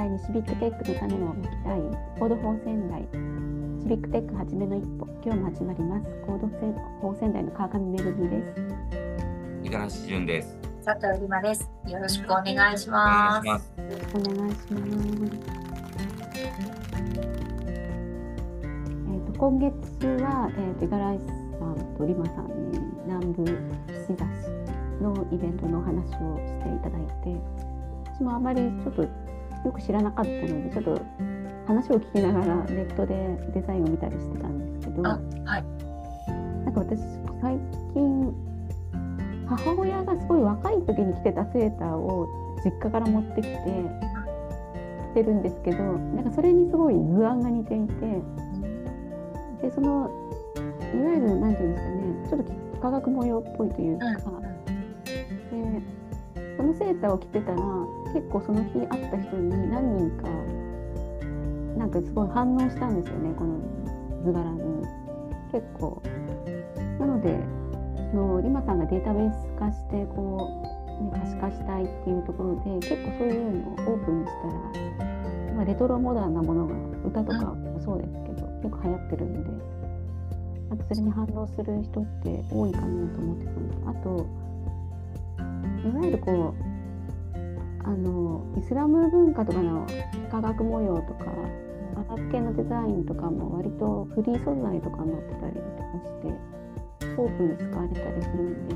代にシビックテックの種をまきたい。コード法仙台。シビックテックはじめの一歩。今日も始まります。コード法仙台の川上めぐみです。五十嵐淳です。佐藤里真ですよろしくお願いします。お願いします。えっ、と今月はえっ、と五十嵐さんとリマさんに南部岸田市のイベントのお話をしていただいて私もあまりちょっとよく知らなかったのでちょっと話を聞きながらネットでデザインを見たりしてたんですけど、はい、なんか私最近母親がすごい若い時に着てたセーターを実家から持ってきて着てるんですけどなんかそれにすごい図案が似ていてでそのいわゆる何て言うんですかねちょっと化学模様っぽいというか、でそのセーターを着てたら結構その日会った人に何人かなんかすごい反応したんですよねこの図柄に。結構。なのでのリマさんがデータベース化してこう、ね、可視化したいっていうところで結構そういうのをオープンにしたら、まあ、レトロモダンなものが歌とかもそうですけどよく流行ってるんであとそれに反応する人って多いかなと思ってたの。あといわゆるこうあのイスラム文化とかの化学模様とかアラブ系のデザインとかも割とフリー素材とかになってたりとかしてオープンに使われたりするんで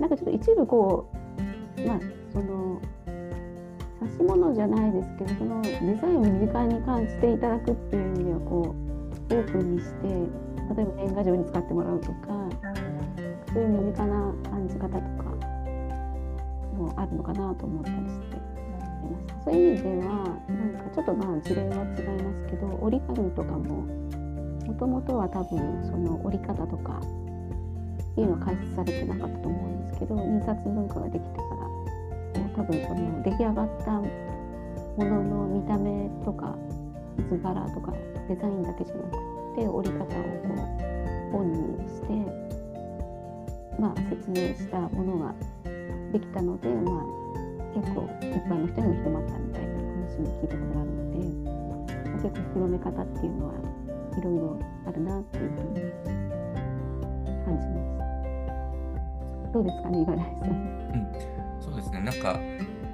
なんかちょっと一部こうまあその指し物じゃないですけどそのデザインを身近に感じていただくっていう意味ではこうオープンにして例えば年賀状に使ってもらうとかそういう身近な感じるのかなと思ったりしてました。そういう意味ではなんかちょっとまあ事例は違いますけど折り紙とかももともとは多分その折り方とかっていうのは開始されてなかったと思うんですけど印刷文化ができてから多分その出来上がったものの見た目とか図柄とかデザインだけじゃなくて折り方をこう本にしてまあ説明したものができたので、まあ、結構一般の人にも広まったみたいな話も聞いたことがあるので、まあ、結構広め方っていうのはいろいろあるなっていうふうに感じます。どうですかね、五十嵐さん。うん、そうですねなんか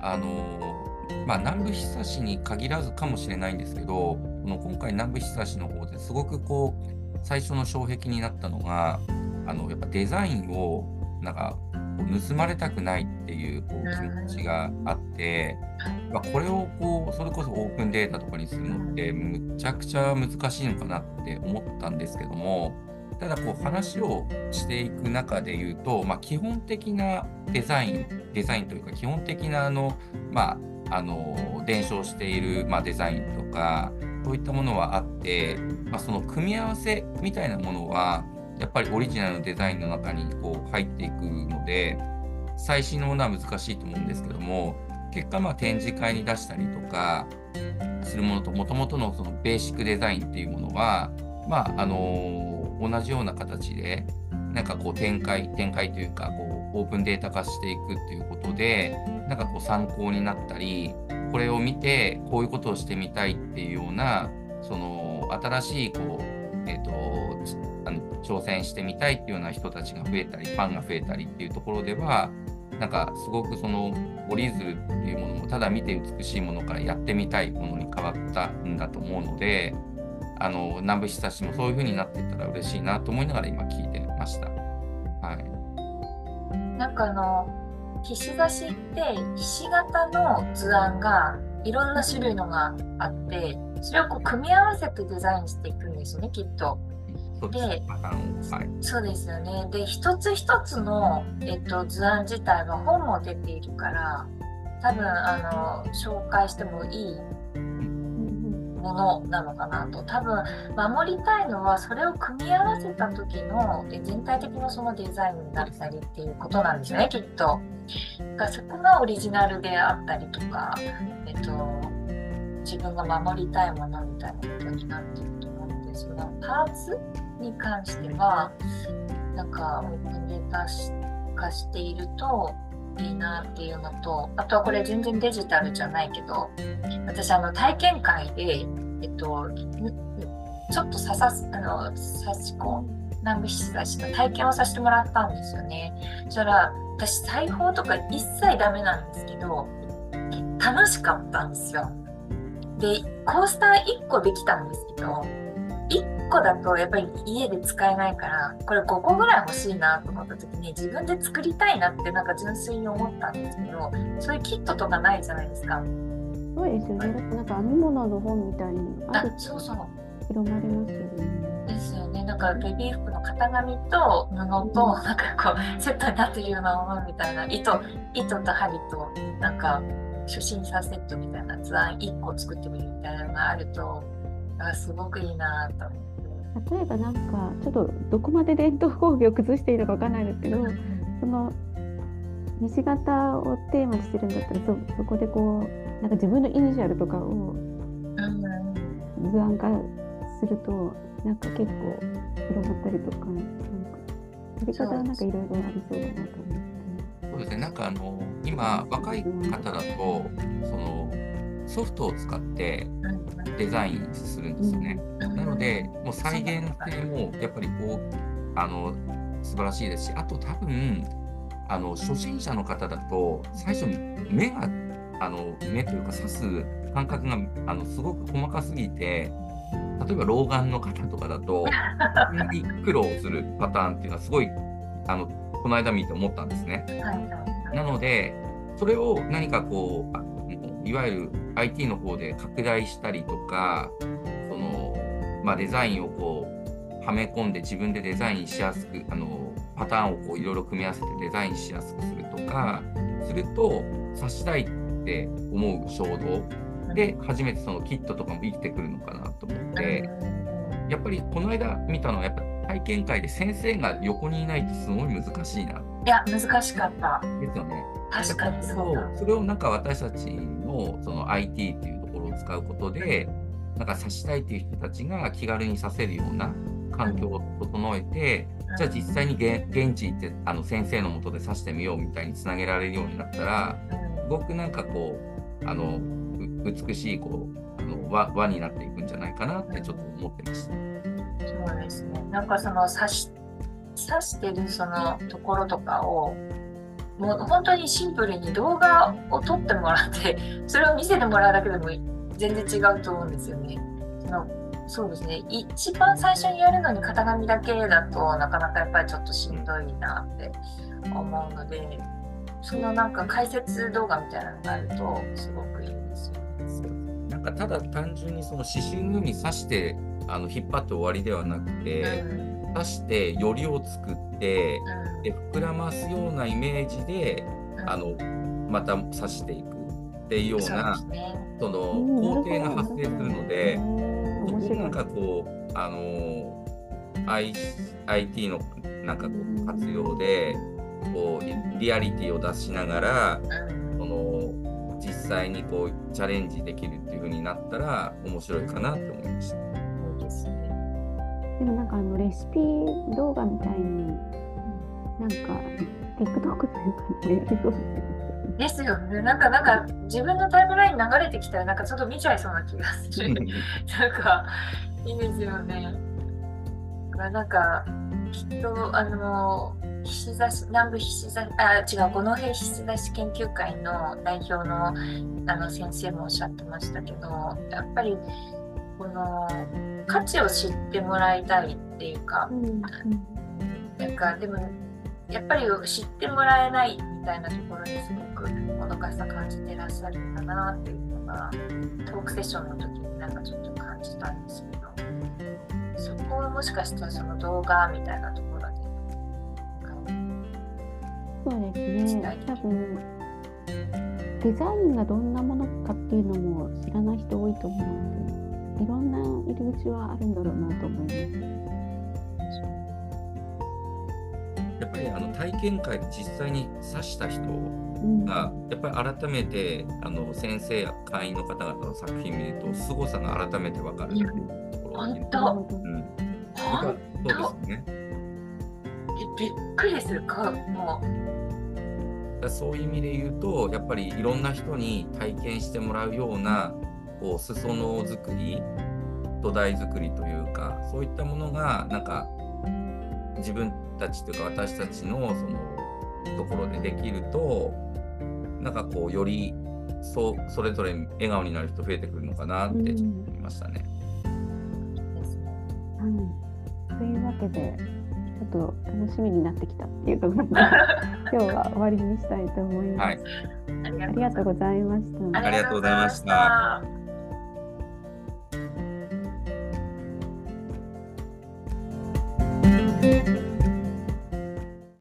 あのまあ、南部久しに限らずかもしれないんですけどこの今回南部久しの方ですごくこう最初の障壁になったのがあのやっぱデザインをなんかこう盗まれたくないっていうこう気持ちがあって、まあ、これをこうそれこそオープンデータとかにするのってむちゃくちゃ難しいのかなって思ったんですけどもただこう話をしていく中で言うと、まあ、基本的なデザインデザインというか基本的なあの、まあ、あの伝承している、まあ、デザインとかそういったものはあって、まあ、その組み合わせみたいなものはやっぱりオリジナルのデザインの中にこう入っていくので最新のものは難しいと思うんですけども結果まあ展示会に出したりとかするものともともとのそのベーシックデザインっていうものはまああの同じような形でなんかこう展開展開というかこうオープンデータ化していくっていうことでなんかこう参考になったりこれを見てこういうことをしてみたいっていうようなその新しいこうえっ、ー、とあの挑戦してみたいっていうような人たちが増えたりファンが増えたりっていうところではなんかすごくその折り鶴っていうものもただ見て美しいものからやってみたいものに変わったんだと思うのであの南部久しもそういう風になっていったら嬉しいなと思いながら今聞いてました。はい、なんかあの岸差しってひし形の図案がいろんな種類のがあってそれをこう組み合わせてデザインしていくんですよねきっと。で、はい、そうですよね。で、一つ一つの、えっと、図案自体は本も出ているから、多分あの紹介してもいいものなのかなと多分守りたいのはそれを組み合わせた時の全体的なそのデザインだったりっていうことなんですよねきっと。がそこがオリジナルであったりとか、えっと、自分が守りたいものみたいなことになっているとですがパーツに関してはなんかオープンデータ化しているといいなっていうのとあとはこれ全然デジタルじゃないけど私あの体験会で、えっと、ちょっとささあの刺し子南部菱刺しの体験をさせてもらったんですよね。そしたら私裁縫とか一切ダメなんですけど楽しかったんですよ。でコースター1個できたんですけど1個だとやっぱり家で使えないからこれ5個ぐらい欲しいなと思った時に自分で作りたいなってなんか純粋に思ったんですけどそういうキットとかないじゃないですか。そうですよね。なんか編み物の本みたいにあそうそう広まりますよね。ですよね。なんかベビー服の型紙と布となんかこうセットになってるようなものみたいな糸糸と針となんか初心者セットみたいな図案1個作ってみるみたいなのがあるとあすごくいいなと思って。例えばなんかちょっとどこまで伝統工芸を崩していいのかわかんないですけど、その西型をテーマにしてるんだったらそそこでこうなんか自分のイニシャルとかを図案化するとなんか結構広まったりとかなんかやり方はなんかいろいろありそうだなと思って。そうですね。なんかあの今若い方だとそのソフトを使ってデザインするんですよね。なのでもう再現性もやっぱりこうあの素晴らしいですしあと多分あの初心者の方だと最初目があの目というか刺す感覚があのすごく細かすぎて例えば老眼の方とかだとに苦労するパターンっていうのはすごいあのこの間見て思ったんですね。なのでそれを何かこういわゆる IT の方で拡大したりとかその、まあ、デザインをこうはめ込んで自分でデザインしやすくあのパターンをこういろいろ組み合わせてデザインしやすくするとかすると刺したいって思う衝動で初めてそのキットとかも生きてくるのかなと思ってやっぱりこの間見たのはやっぱ体験会で先生が横にいないとすごい難しいな。いや難しかった。ですよね。確かにそうだ。それをなんか私たちのその IT っていうところを使うことでなんか指したいっていう人たちが気軽にさせるような環境を整えて、うん、じゃあ実際に現地行ってあの先生のもとで指してみようみたいにつなげられるようになったらすごくなんかこうあの美しいこうあの輪輪になっていくんじゃないかなってちょっと思ってました。そうですね。なんかその刺し刺してるそのところとかをもう本当にシンプルに動画を撮ってもらってそれを見せてもらうだけでも全然違うと思うんですよね。そのそうですね一番最初にやるのに型紙だけだとなかなかやっぱりちょっとしんどいなって思うのでそのなんか解説動画みたいなのがあるとすごくいいですよね。なんかただ単純にその刺繍のみ刺してあの引っ張って終わりではなくて、刺してよりを作って、で膨らますようなイメージで、あのまた刺していく。っていうようなその工程が発生するので、そこなんかこうあの IT のなんかこう活用でこうリアリティを出しながら、その実際にこうチャレンジできるっていう風になったら面白いかなって思いました。でもなんかあのレシピ動画みたいになんか TikTok というかねですよね。なんか、なんか、自分のタイムライン流れてきたら、なんかちょっと見ちゃいそうな気がする。なんか、いいですよね。なんか、きっと、あの、菱刺し南部菱刺しあ違う五戸菱刺し研究会の代表のあの先生もおっしゃってましたけどやっぱりこの価値を知ってもらいたいっていうか、うん、なん。かでもやっぱり知ってもらえないみたいなところにすごくもどかしさ感じてらっしゃるんだなっていうのがトークセッションの時になんかちょっと感じたんですけどそこはもしかしたらその動画みたいなところでそうですね。多分デザインがどんなものかっていうのも知らない人多いと思うのでいろんな入り口はあるんだろうなと思います。やっぱりあの体験会で実際に指した人が、やっぱり改めてあの先生や会員の方々の作品見ると凄さが改めて分かる。ところ本当、うん、そうですね。びっくりするかもう。だそういう意味で言うとやっぱりいろんな人に体験してもらうようなこう裾野作り土台作りというかそういったものがなんか自分たちというか私たちのそのところでできるとなんかこうよりそそれぞれ笑顔になる人増えてくるのかなってちょっと思いましたね。はい、というわけでちょっと楽しみになってきたっていうところで 今日は終わりにしたいと思います。はい、ありがとうございました。ありがとうございました。